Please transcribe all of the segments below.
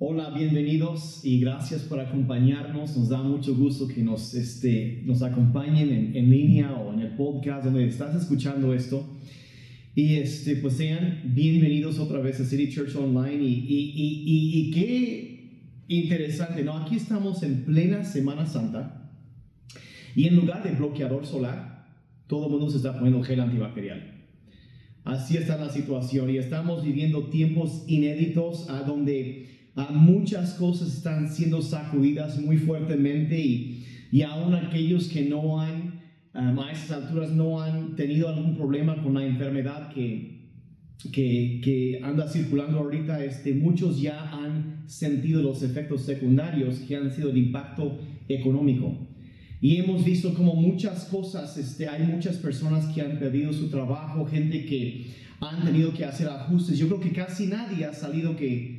Hola, bienvenidos y gracias por acompañarnos. Nos da mucho gusto que nos, este, nos acompañen en, en línea o en el podcast donde estás escuchando esto. Y este, pues sean bienvenidos otra vez a City Church Online. Y, y, y, y, qué interesante, ¿no? Aquí estamos en plena Semana Santa. Y en lugar de bloqueador solar, todo el mundo se está poniendo gel antibacterial. Así está la situación y estamos viviendo tiempos inéditos a donde muchas cosas están siendo sacudidas muy fuertemente y, y aún aquellos que no han, um, a esas alturas, no han tenido algún problema con la enfermedad que, que, que, anda circulando ahorita, este, muchos ya han sentido los efectos secundarios que han sido el impacto económico. Y hemos visto como muchas cosas, este, hay muchas personas que han perdido su trabajo, gente que han tenido que hacer ajustes. Yo creo que casi nadie ha salido que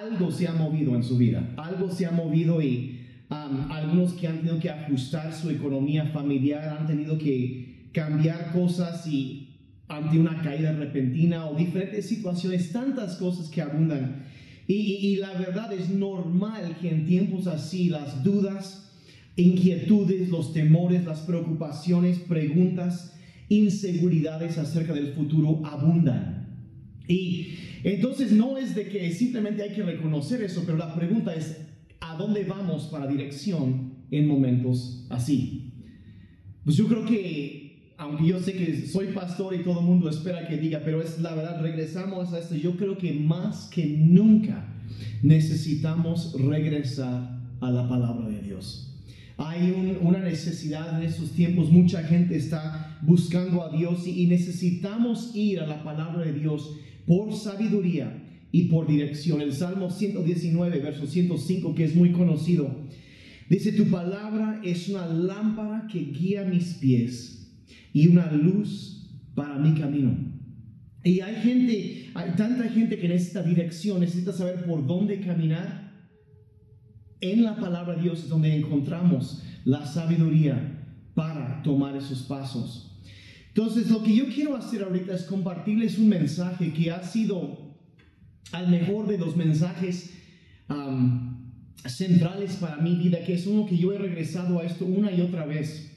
algo se ha movido en su vida, algo se ha movido y algunos que han tenido que ajustar su economía familiar han tenido que cambiar cosas y ante una caída repentina o diferentes situaciones, tantas cosas que abundan. Y, la verdad es normal que en tiempos así las dudas, inquietudes, los temores, las preocupaciones, preguntas, inseguridades acerca del futuro abundan. Y entonces no es de que simplemente hay que reconocer eso, pero la pregunta es, ¿a dónde vamos para dirección en momentos así? Pues yo creo que, aunque yo sé que soy pastor y todo el mundo espera que diga, pero es la verdad, regresamos a esto, yo creo que más que nunca necesitamos regresar a la palabra de Dios. Hay una necesidad en estos tiempos, mucha gente está buscando a Dios y necesitamos ir a la palabra de Dios por sabiduría y por dirección. El Salmo 119, verso 105, que es muy conocido, dice, tu palabra es una lámpara que guía mis pies y una luz para mi camino. Y hay gente, hay tanta gente que necesita dirección, necesita saber por dónde caminar. En la palabra de Dios es donde encontramos la sabiduría para tomar esos pasos. Entonces, lo que yo quiero hacer ahorita es compartirles un mensaje que ha sido al mejor de los mensajes centrales para mi vida, que es uno que yo he regresado a esto una y otra vez,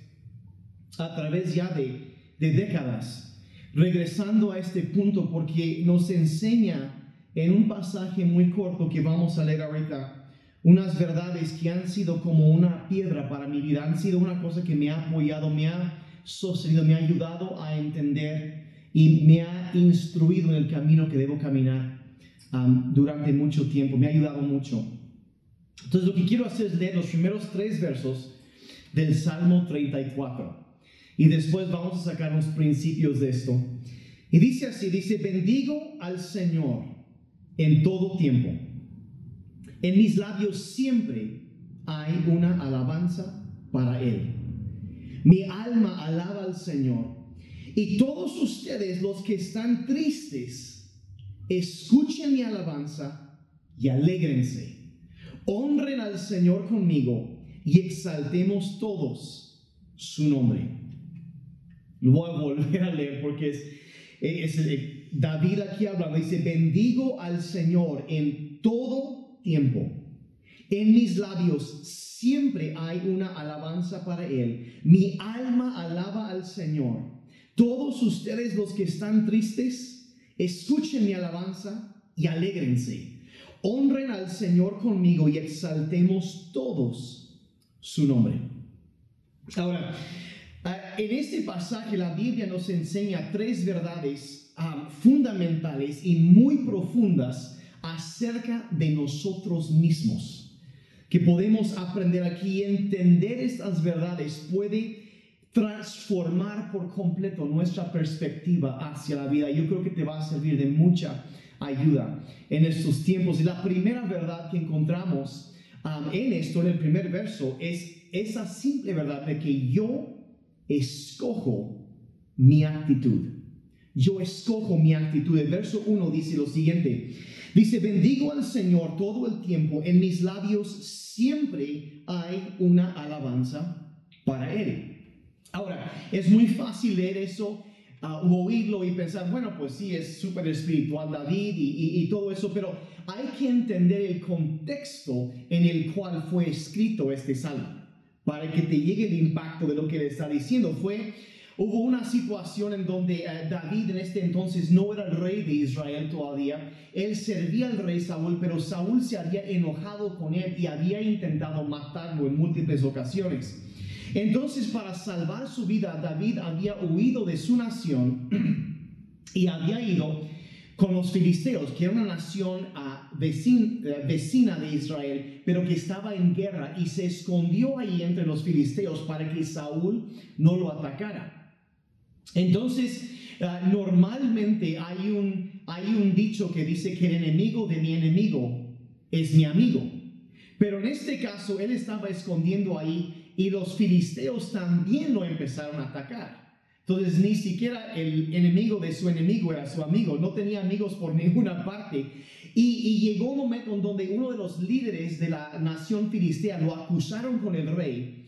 a través ya de, de décadas, regresando a este punto porque nos enseña en un pasaje muy corto que vamos a leer ahorita, unas verdades que han sido como una piedra para mi vida, han sido una cosa que me ha apoyado, me ha sostenido, me ha ayudado a entender y me ha instruido en el camino que debo caminar um, durante mucho tiempo, me ha ayudado mucho. Entonces lo que quiero hacer es leer los primeros tres versos del Salmo 34 y después vamos a sacar los principios de esto. Y dice así, dice, bendigo al Señor en todo tiempo. En mis labios siempre hay una alabanza para Él. Mi alma alaba al Señor. Y todos ustedes los que están tristes, escuchen mi alabanza y alégrense. Honren al Señor conmigo y exaltemos todos su nombre. Lo voy a volver a leer porque es, David aquí hablando. Dice, bendigo al Señor en todo tiempo. En mis labios siempre hay una alabanza para Él. Mi alma alaba al Señor. Todos ustedes los que están tristes, escuchen mi alabanza y alégrense. Honren al Señor conmigo y exaltemos todos su nombre. Ahora, ah, en este pasaje la Biblia nos enseña tres verdades ah, fundamentales y muy profundas acerca de nosotros mismos que podemos aprender aquí y entender estas verdades puede transformar por completo nuestra perspectiva hacia la vida. Yo creo que te va a servir de mucha ayuda en estos tiempos. Y la primera verdad que encontramos um, en esto, en el primer verso, es esa simple verdad de que yo escojo mi actitud. Yo escojo mi actitud. El verso 1 dice lo siguiente. Dice, bendigo al Señor todo el tiempo, en mis labios siempre hay una alabanza para Él. Ahora, es muy fácil leer eso ah, oírlo y pensar, bueno, pues sí, es súper espiritual David y, y, todo eso, pero hay que entender el contexto en el cual fue escrito este salmo para que te llegue el impacto de lo que le está diciendo. Fue Hubo una situación en donde eh, David en este entonces no era el rey de Israel todavía. Él servía al rey Saúl, pero Saúl se había enojado con él y había intentado matarlo en múltiples ocasiones. Entonces, para salvar su vida, David había huido de su nación y había ido con los filisteos, que era una nación ah, eh, vecina de Israel, pero que estaba en guerra y se escondió ahí entre los filisteos para que Saúl no lo atacara. Entonces, ah, normalmente hay un, hay un dicho que dice que el enemigo de mi enemigo es mi amigo. Pero en este caso, él estaba escondiendo ahí y los filisteos también lo empezaron a atacar. Entonces, ni siquiera el enemigo de su enemigo era su amigo, no tenía amigos por ninguna parte. Y, y, llegó un momento en donde uno de los líderes de la nación filistea lo acusaron con el rey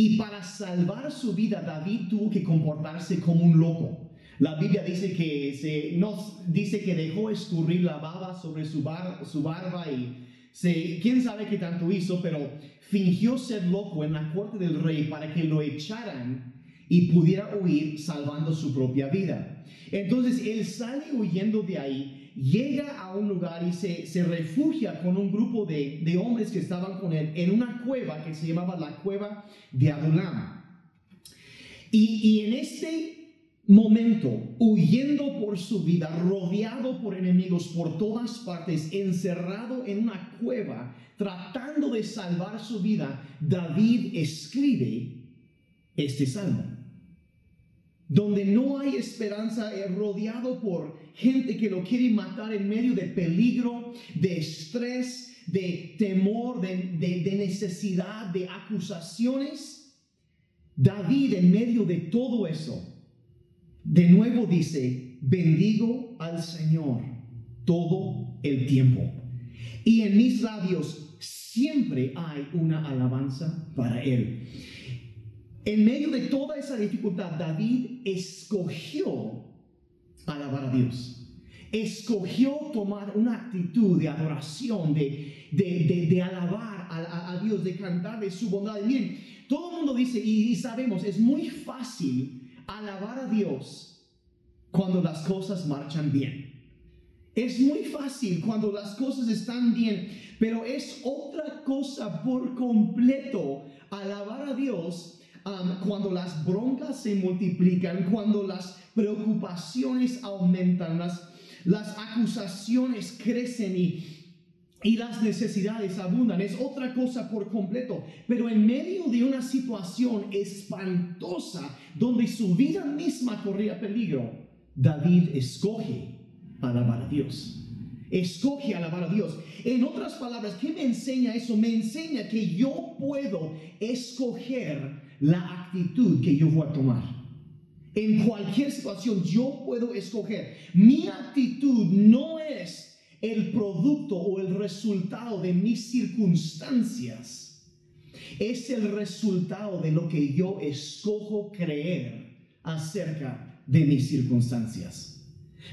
y para salvar su vida, David tuvo que comportarse como un loco. La Biblia dice que, se, nos, dice que dejó escurrir la baba sobre su, barba y se, quién sabe qué tanto hizo, pero fingió ser loco en la corte del rey para que lo echaran y pudiera huir salvando su propia vida. Entonces él sale huyendo de ahí llega a un lugar y se, se refugia con un grupo de, de, hombres que estaban con él en una cueva que se llamaba la cueva de Adulam. Y, y en este momento, huyendo por su vida, rodeado por enemigos por todas partes, encerrado en una cueva, tratando de salvar su vida, David escribe este salmo donde no hay esperanza, eh, rodeado por gente que lo quiere matar en medio de peligro, de estrés, de temor, de, necesidad, de acusaciones. David en medio de todo eso, de nuevo dice, bendigo al Señor todo el tiempo. Y en mis labios siempre hay una alabanza para Él. En medio de toda esa dificultad, David escogió alabar a Dios. Escogió tomar una actitud de adoración, de, de, alabar a, Dios, de cantar de su bondad. bien, todo el mundo dice, y, sabemos, es muy fácil alabar a Dios cuando las cosas marchan bien. Es muy fácil cuando las cosas están bien, pero es otra cosa por completo alabar a Dios cuando las broncas se multiplican, cuando las preocupaciones aumentan, las, las acusaciones crecen y, y las necesidades abundan. Es otra cosa por completo. Pero en medio de una situación espantosa donde su vida misma corría peligro, David escoge alabar a Dios. Escoge alabar a Dios. En otras palabras, ¿qué me enseña eso? Me enseña que yo puedo escoger la actitud que yo voy a tomar. En cualquier situación yo puedo escoger. Mi actitud no es el producto o el resultado de mis circunstancias. Es el resultado de lo que yo escojo creer acerca de mis circunstancias.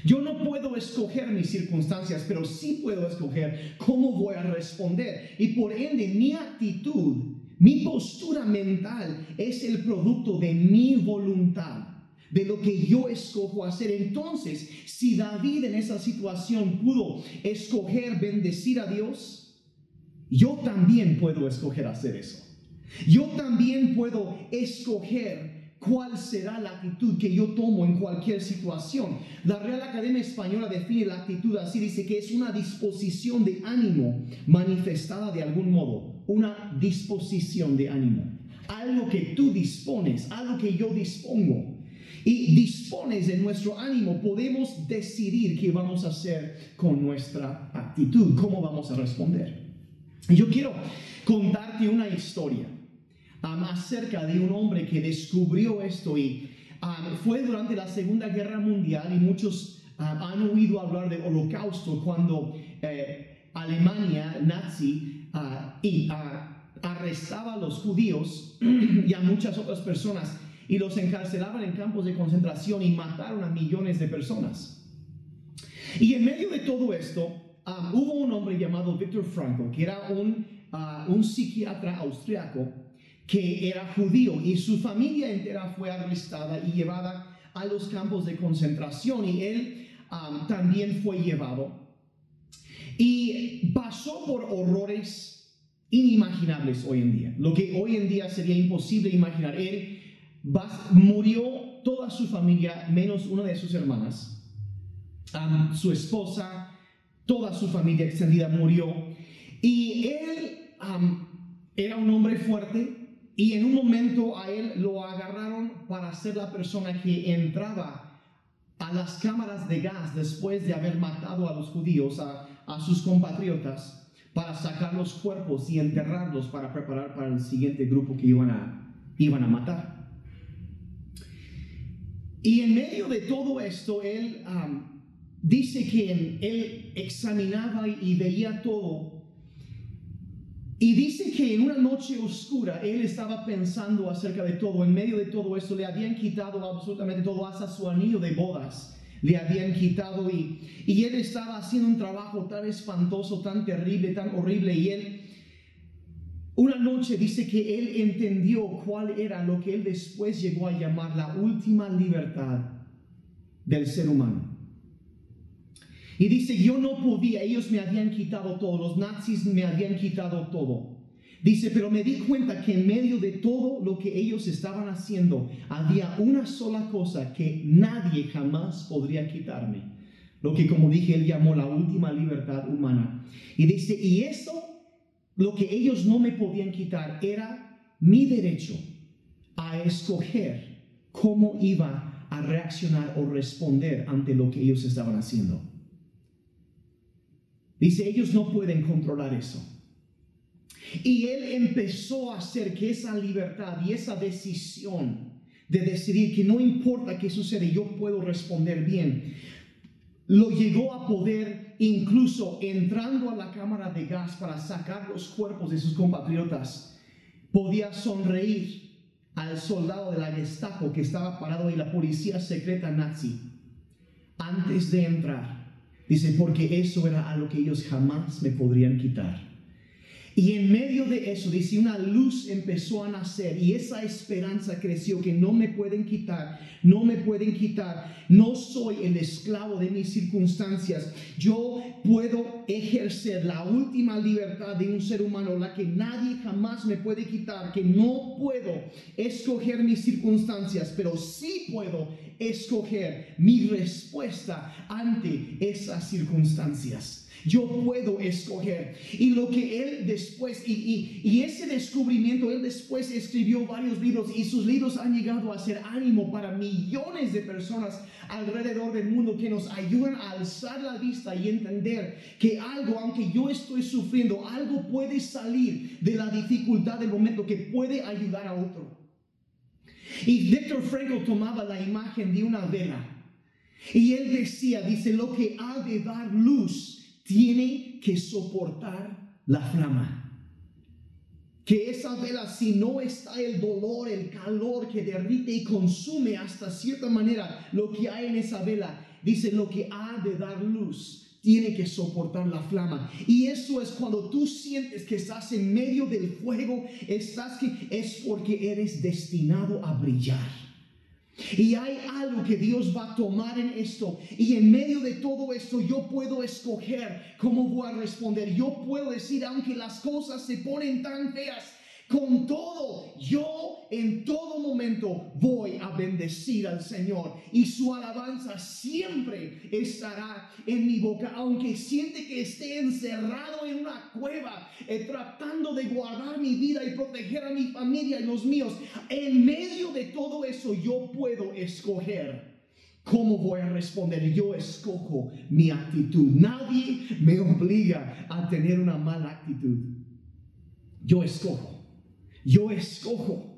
Yo no puedo escoger mis circunstancias, pero sí puedo escoger cómo voy a responder. Y por ende, mi actitud mi postura mental es el producto de mi voluntad, de lo que yo escojo hacer. Entonces, si David en esa situación pudo escoger bendecir a Dios, yo también puedo escoger hacer eso. Yo también puedo escoger cuál será la actitud que yo tomo en cualquier situación. La Real Academia Española define la actitud así, dice que es una disposición de ánimo manifestada de algún modo, una disposición de ánimo, algo que tú dispones, algo que yo dispongo. Y dispones de nuestro ánimo, podemos decidir qué vamos a hacer con nuestra actitud, cómo vamos a responder. Y yo quiero contarte una historia acerca de un hombre que descubrió esto y fue durante la Segunda Guerra Mundial y muchos han oído hablar del holocausto cuando eh, Alemania nazi y, arrestaba a los judíos y a muchas otras personas y los encarcelaban en campos de concentración y mataron a millones de personas. Y en medio de todo esto, um, hubo un hombre llamado Viktor Frankl, que era un, un psiquiatra austriaco que era judío y su familia entera fue arrestada y llevada a los campos de concentración y él um, también fue llevado. Y pasó por horrores inimaginables hoy en día, lo que hoy en día sería imposible imaginar. Él murió toda su familia, menos una de sus hermanas, su esposa, toda su familia extendida murió. Y él era un hombre fuerte y en un momento a él lo agarraron para ser la persona que entraba a las cámaras de gas después de haber matado a los judíos, a, a sus compatriotas para sacar los cuerpos y enterrarlos para preparar para el siguiente grupo que iban a, iban a matar. Y en medio de todo esto, él dice que él examinaba y veía todo. Y dice que en una noche oscura él estaba pensando acerca de todo. En medio de todo esto le habían quitado absolutamente todo, hasta su anillo de bodas le habían quitado y, y él estaba haciendo un trabajo tan espantoso, tan terrible, tan horrible y él una noche dice que él entendió cuál era lo que él después llegó a llamar la última libertad del ser humano. Y dice, yo no podía, ellos me habían quitado todo, los nazis me habían quitado todo. Dice, pero me di cuenta que en medio de todo lo que ellos estaban haciendo, había una sola cosa que nadie jamás podría quitarme. Lo que como dije, él llamó la última libertad humana. Y dice, y eso, lo que ellos no me podían quitar, era mi derecho a escoger cómo iba a reaccionar o responder ante lo que ellos estaban haciendo. Dice, ellos no pueden controlar eso. Y él empezó a hacer que esa libertad y esa decisión de decidir que no importa qué sucede, yo puedo responder bien, lo llegó a poder incluso entrando a la cámara de gas para sacar los cuerpos de sus compatriotas. Podía sonreír al soldado de la Gestapo que estaba parado y la policía secreta nazi antes de entrar. Dice, porque eso era algo que ellos jamás me podrían quitar. Y en medio de eso, dice, una luz empezó a nacer y esa esperanza creció que no me pueden quitar, no me pueden quitar. No soy el esclavo de mis circunstancias. Yo puedo ejercer la última libertad de un ser humano, la que nadie jamás me puede quitar, que no puedo escoger mis circunstancias, pero sí puedo escoger mi respuesta ante esas circunstancias. Yo puedo escoger. Y lo que él después, y, y, ese descubrimiento, él después escribió varios libros y sus libros han llegado a ser ánimo para millones de personas alrededor del mundo que nos ayudan a alzar la vista y entender que algo, aunque yo estoy sufriendo, algo puede salir de la dificultad del momento que puede ayudar a otro. Y Victor Frankl tomaba la imagen de una vela. Y él decía, dice, lo que ha de dar luz tiene que soportar la flama. Que esa vela, si no está el dolor, el calor que derrite y consume hasta cierta manera lo que hay en esa vela, dice lo que ha de dar luz, tiene que soportar la flama. Y eso es cuando tú sientes que estás en medio del fuego, estás que es porque eres destinado a brillar. Y hay algo que Dios va a tomar en esto. Y en medio de todo esto yo puedo escoger cómo voy a responder. Yo puedo decir, aunque las cosas se ponen tan feas, con todo, yo en todo momento voy a bendecir al Señor y su alabanza siempre estará en mi boca, aunque siente que esté encerrado en una cueva, eh, tratando de guardar mi vida y proteger a mi familia y los míos. En medio de todo eso, yo puedo escoger. ¿Cómo voy a responder? Yo escojo mi actitud. Nadie me obliga a tener una mala actitud. Yo escojo. Yo escojo.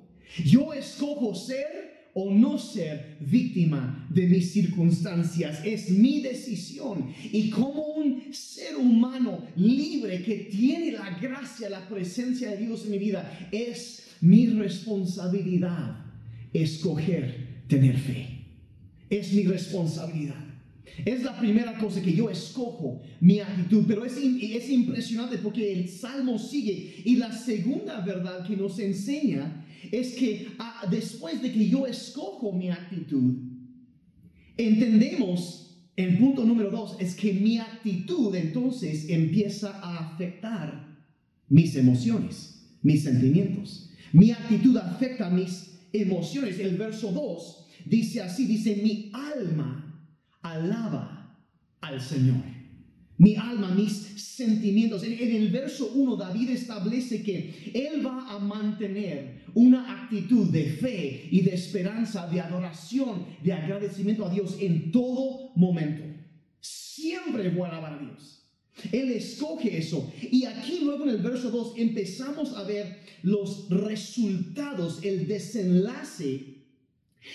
Yo escojo ser o no ser víctima de mis circunstancias. Es mi decisión. Y como un ser humano libre que tiene la gracia, la presencia de Dios en mi vida, es mi responsabilidad escoger tener fe. Es mi responsabilidad. Es la primera cosa que yo escojo, mi actitud, pero es, es impresionante porque el Salmo sigue y la segunda verdad que nos enseña es que ah, después de que yo escojo mi actitud, entendemos, el punto número dos, es que mi actitud entonces empieza a afectar mis emociones, mis sentimientos. Mi actitud afecta mis emociones. El verso 2 dice así, dice, mi alma alaba al Señor. Mi alma, mis sentimientos. En, el verso 1 David establece que Él va a mantener una actitud de fe y de esperanza, de adoración, de agradecimiento a Dios en todo momento. Siempre voy a alabar a Dios. Él escoge eso. Y aquí luego en el verso 2 empezamos a ver los resultados, el desenlace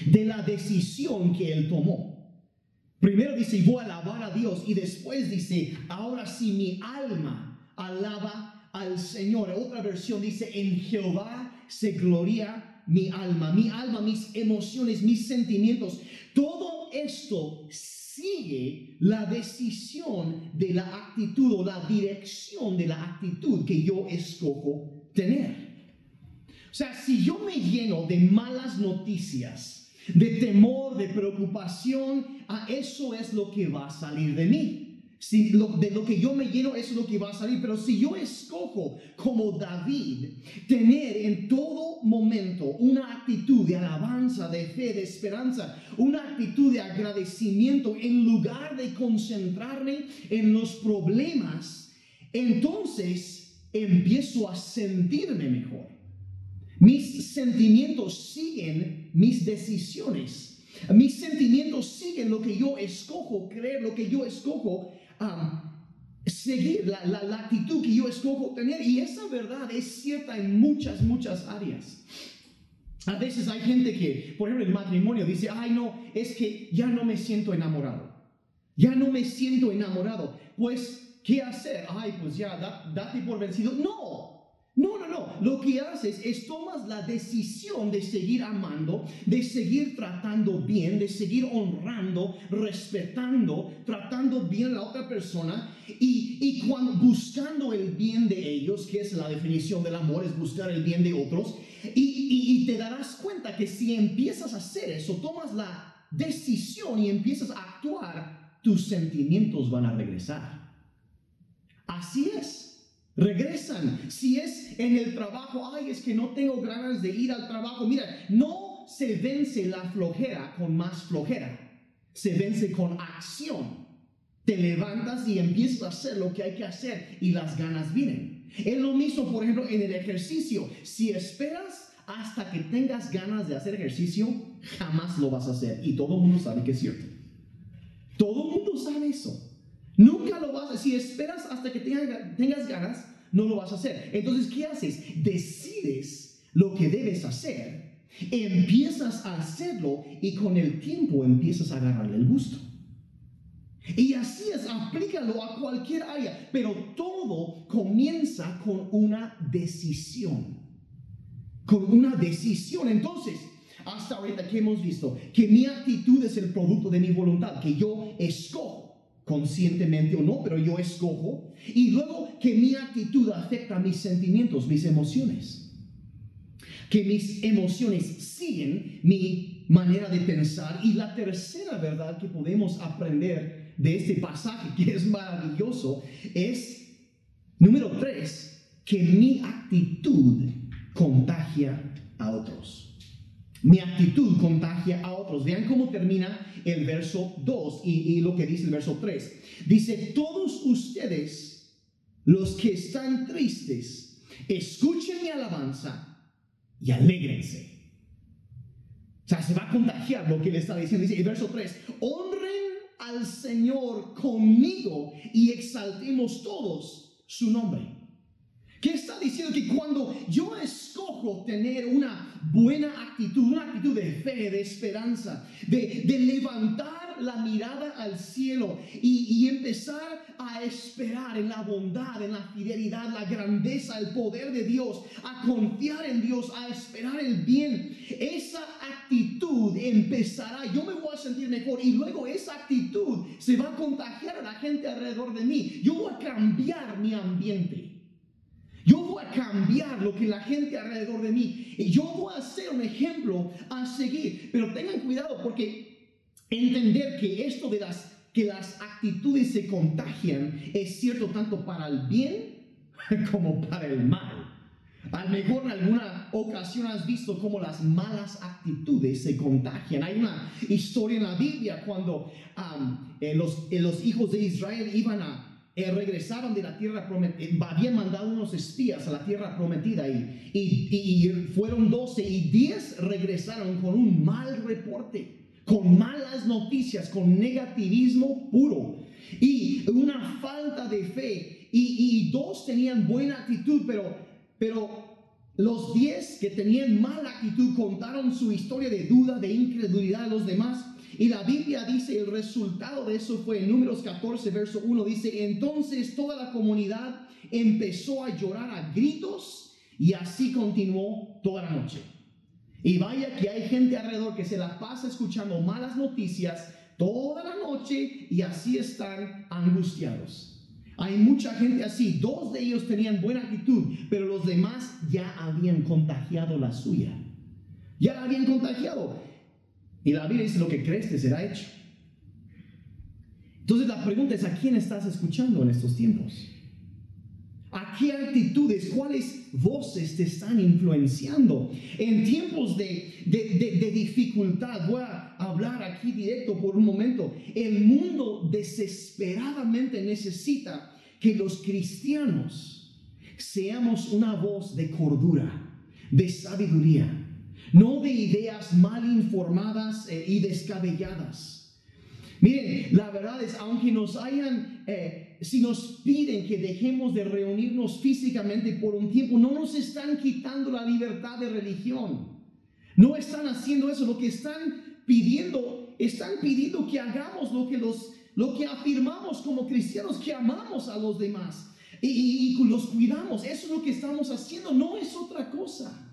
de la decisión que Él tomó. Primero dice, voy a alabar a Dios. Y después dice, ahora sí mi alma alaba al Señor. Otra versión dice, en Jehová se gloria mi alma. Mi alma, mis emociones, mis sentimientos. Todo esto sigue la decisión de la actitud o la dirección de la actitud que yo escojo tener. O sea, si yo me lleno de malas noticias, de temor, de preocupación, a eso es lo que va a salir de mí. Si de lo que yo me lleno, es lo que va a salir. Pero si yo escojo, como David, tener en todo momento una actitud de alabanza, de fe, de esperanza, una actitud de agradecimiento, en lugar de concentrarme en los problemas, entonces empiezo a sentirme mejor. Mis sentimientos siguen mis decisiones. Mis sentimientos siguen lo que yo escojo creer, lo que yo escojo seguir, la, la, actitud que yo escojo tener. Y esa verdad es cierta en muchas, muchas áreas. A veces hay gente que, por ejemplo, el matrimonio dice, ay no, es que ya no me siento enamorado. Ya no me siento enamorado. Pues, ¿qué hacer? Ay, pues ya, date por vencido. No, no, no, no. Lo que haces es tomas la decisión de seguir amando, de seguir tratando bien, de seguir honrando, respetando, tratando bien a la otra persona y, y cuando, buscando el bien de ellos, que es la definición del amor, es buscar el bien de otros. Y, y te darás cuenta que si empiezas a hacer eso, tomas la decisión y empiezas a actuar, tus sentimientos van a regresar. Así es. Regresan. Si es en el trabajo, ay, es que no tengo ganas de ir al trabajo. Mira, no se vence la flojera con más flojera. Se vence con acción. Te levantas y empiezas a hacer lo que hay que hacer y las ganas vienen. Es lo mismo, por ejemplo, en el ejercicio. Si esperas hasta que tengas ganas de hacer ejercicio, jamás lo vas a hacer. Y todo el mundo sabe que es cierto. Todo el mundo sabe eso. Nunca lo vas a. Si esperas hasta que tengas, ganas, no lo vas a hacer. Entonces, ¿qué haces? Decides lo que debes hacer, empiezas a hacerlo y con el tiempo empiezas a agarrarle el gusto. Y así es, aplícalo a cualquier área, pero todo comienza con una decisión. Con una decisión. Entonces, hasta ahorita que hemos visto que mi actitud es el producto de mi voluntad, que yo escojo conscientemente o no, pero yo escojo. Y luego que mi actitud afecta mis sentimientos, mis emociones. Que mis emociones siguen mi manera de pensar. Y la tercera verdad que podemos aprender de este pasaje, que es maravilloso, es, número tres, que mi actitud contagia a otros. Mi actitud contagia a otros. Vean cómo termina el verso 2 y, lo que dice el verso 3. Dice, todos ustedes, los que están tristes, escuchen mi alabanza y alégrense. O sea, se va a contagiar lo que le está diciendo. Dice el verso 3, honren al Señor conmigo y exaltemos todos su nombre. ¿Qué está diciendo que cuando yo escojo tener una buena actitud, una actitud de fe, de esperanza, de, levantar la mirada al cielo y, empezar a esperar en la bondad, en la fidelidad, la grandeza, el poder de Dios, a confiar en Dios, a esperar el bien, esa actitud empezará, yo me voy a sentir mejor y luego esa actitud se va a contagiar a la gente alrededor de mí. Yo voy a cambiar mi ambiente. Yo voy a cambiar lo que la gente alrededor de mí. Y yo voy a ser un ejemplo a seguir. Pero tengan cuidado porque entender que esto de las que las actitudes se contagian es cierto tanto para el bien como para el mal. A lo mejor en alguna ocasión has visto cómo las malas actitudes se contagian. Hay una historia en la Biblia cuando eh, los, eh, los hijos de Israel iban a eh, regresaron de la tierra prometida, eh, habían mandado unos espías a la tierra prometida y, y, fueron 12 y 10 regresaron con un mal reporte, con malas noticias, con negativismo puro y una falta de fe. Y, y dos tenían buena actitud, pero, pero los 10 que tenían mala actitud contaron su historia de duda, de incredulidad a los demás y la Biblia dice, el resultado de eso fue en números 14, verso 1, dice, entonces toda la comunidad empezó a llorar a gritos y así continuó toda la noche. Y vaya que hay gente alrededor que se la pasa escuchando malas noticias toda la noche y así están angustiados. Hay mucha gente así, dos de ellos tenían buena actitud, pero los demás ya habían contagiado la suya. Ya la habían contagiado. Y la Biblia dice, lo que crees te será hecho. Entonces la pregunta es, ¿a quién estás escuchando en estos tiempos? ¿A qué actitudes, cuáles voces te están influenciando? En tiempos de, de, de, dificultad, voy a hablar aquí directo por un momento, el mundo desesperadamente necesita que los cristianos seamos una voz de cordura, de sabiduría, no de ideas mal informadas eh, y descabelladas. Miren, la verdad es, aunque nos hayan, eh, si nos piden que dejemos de reunirnos físicamente por un tiempo, no nos están quitando la libertad de religión. No están haciendo eso. Lo que están pidiendo, están pidiendo que hagamos lo que, los, lo que afirmamos como cristianos, que amamos a los demás y, y los cuidamos. Eso es lo que estamos haciendo, no es otra cosa.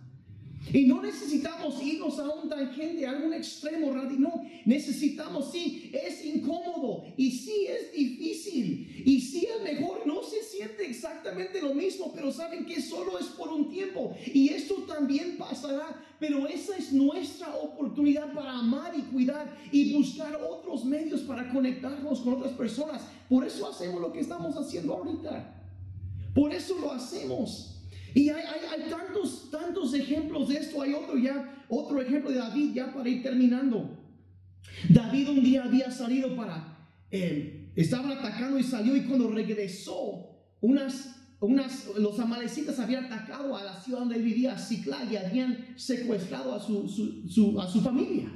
Y no necesitamos irnos a un tangente, a algún extremo radical. No, necesitamos, sí, es incómodo y sí es difícil. Y sí, a mejor no se siente exactamente lo mismo, pero saben que solo es por un tiempo. Y esto también pasará. Pero esa es nuestra oportunidad para amar y cuidar y buscar otros medios para conectarnos con otras personas. Por eso hacemos lo que estamos haciendo ahorita. Por eso lo hacemos. Y hay, tantos, tantos ejemplos de esto. Hay otro ya, otro ejemplo de David ya para ir terminando. David un día había salido para, eh, estaban atacando y salió y cuando regresó, unas, unas, los amalecitas habían atacado a la ciudad donde vivía, Ciclá, y habían secuestrado a su, su, a su familia.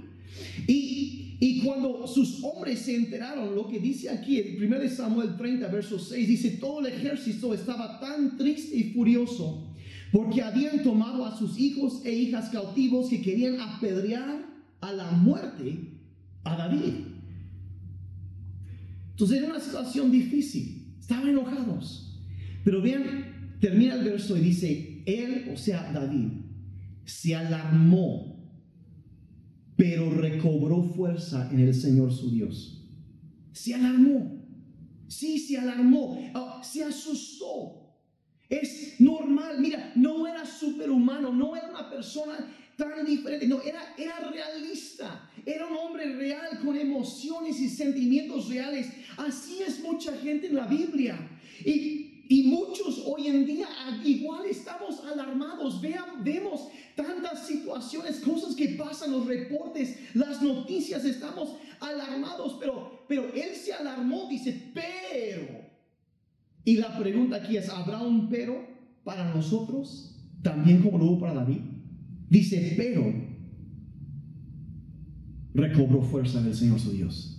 Y, y, cuando sus hombres se enteraron, lo que dice aquí, en 1 Samuel 30, verso 6, dice, todo el ejército estaba tan triste y furioso porque habían tomado a sus hijos e hijas cautivos que querían apedrear a la muerte a David. Entonces era una situación difícil, estaban enojados. Pero vean, termina el verso y dice, él, o sea, David, se alarmó, pero recobró fuerza en el Señor su Dios. Se alarmó, sí, se alarmó, ah, se asustó es normal, mira, no era superhumano, no era una persona tan diferente, no, era, era realista, era un hombre real con emociones y sentimientos reales. Así es mucha gente en la Biblia. Y, y muchos hoy en día igual estamos alarmados, Vean, vemos tantas situaciones, cosas que pasan, los reportes, las noticias, estamos alarmados, pero, pero él se alarmó, dice, pero y la pregunta aquí es, ¿habrá un pero para nosotros? También como lo hubo para David. Dice, pero recobró fuerza del Señor su Dios.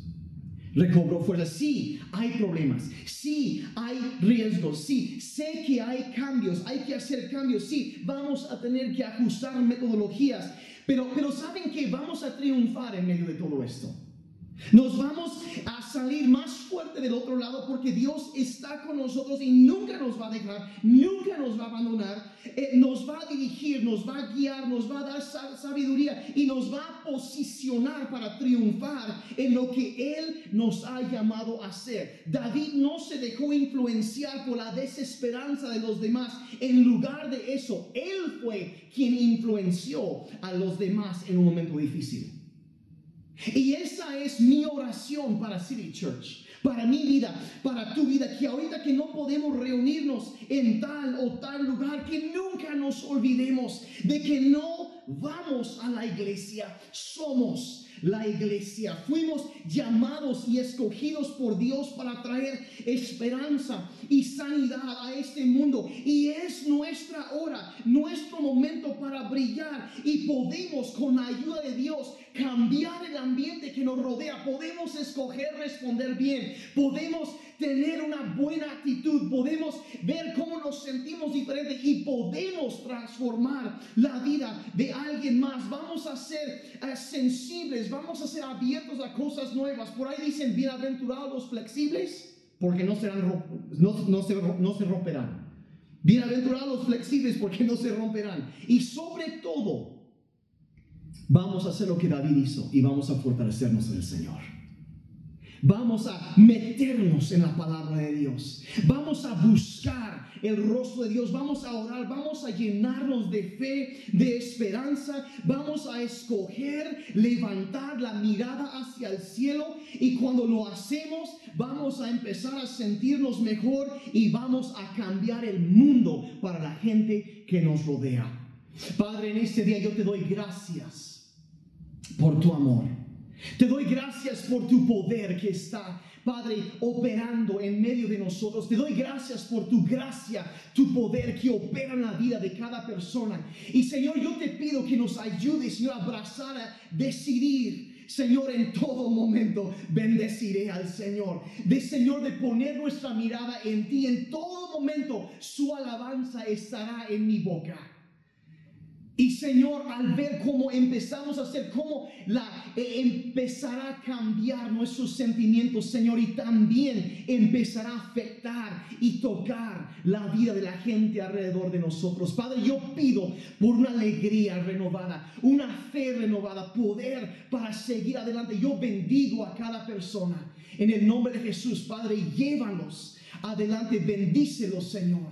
Recobró fuerza. Sí, hay problemas. Sí, hay riesgos. Sí, sé que hay cambios. Hay que hacer cambios. Sí, vamos a tener que ajustar metodologías. Pero, pero saben que vamos a triunfar en medio de todo esto. Nos vamos a salir más fuerte del otro lado porque Dios está con nosotros y nunca nos va a dejar, nunca nos va a abandonar, eh, nos va a dirigir, nos va a guiar, nos va a dar sabiduría y nos va a posicionar para triunfar en lo que Él nos ha llamado a hacer. David no se dejó influenciar por la desesperanza de los demás. En lugar de eso, Él fue quien influenció a los demás en un momento difícil. Y esa es mi oración para City Church, para mi vida, para tu vida, que ahorita que no podemos reunirnos en tal o tal lugar, que nunca nos olvidemos de que no vamos a la iglesia, somos la iglesia. Fuimos llamados y escogidos por Dios para traer esperanza y sanidad a este mundo. Y es nuestra hora, nuestro momento para brillar. Y podemos con la ayuda de Dios cambiar el ambiente que nos rodea. Podemos escoger responder bien. Podemos tener una buena actitud. Podemos ver cómo nos sentimos diferentes y podemos transformar la vida de alguien más. Vamos a ser eh, sensibles, vamos a ser abiertos a cosas nuevas. Por ahí dicen, bienaventurados los flexibles, porque no, serán, no, no, se, no se romperán. Bienaventurados los flexibles, porque no se romperán. Y sobre todo, vamos a hacer lo que David hizo y vamos a fortalecernos en el Señor. Vamos a meternos en la palabra de Dios. Vamos a buscar el rostro de Dios. Vamos a orar. Vamos a llenarnos de fe, de esperanza. Vamos a escoger levantar la mirada hacia el cielo. Y cuando lo hacemos, vamos a empezar a sentirnos mejor y vamos a cambiar el mundo para la gente que nos rodea. Padre, en este día yo te doy gracias por tu amor. Te doy gracias por tu poder que está, Padre, operando en medio de nosotros. Te doy gracias por tu gracia, tu poder que opera en la vida de cada persona. Y Señor, yo te pido que nos ayudes, Señor, a abrazar, a decidir. Señor, en todo momento bendeciré al Señor. De Señor, de poner nuestra mirada en ti. En todo momento su alabanza estará en mi boca. Y Señor, al ver cómo empezamos a hacer, cómo la, eh, empezará a cambiar nuestros sentimientos, Señor, y también empezará a afectar y tocar la vida de la gente alrededor de nosotros. Padre, yo pido por una alegría renovada, una fe renovada, poder para seguir adelante. Yo bendigo a cada persona en el nombre de Jesús, Padre, llévanos adelante, bendícelos, Señor,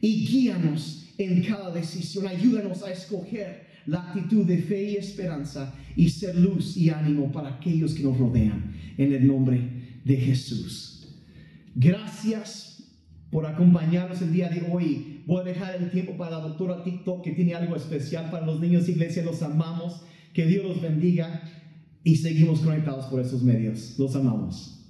y guíanos en cada decisión. Ayúdanos a escoger la actitud de fe y esperanza y ser luz y ánimo para aquellos que nos rodean. En el nombre de Jesús. Gracias por acompañarnos el día de hoy. Voy a dejar el tiempo para la doctora TikTok que tiene algo especial para los niños. Iglesia, los amamos. Que Dios los bendiga y seguimos conectados por esos medios. Los amamos.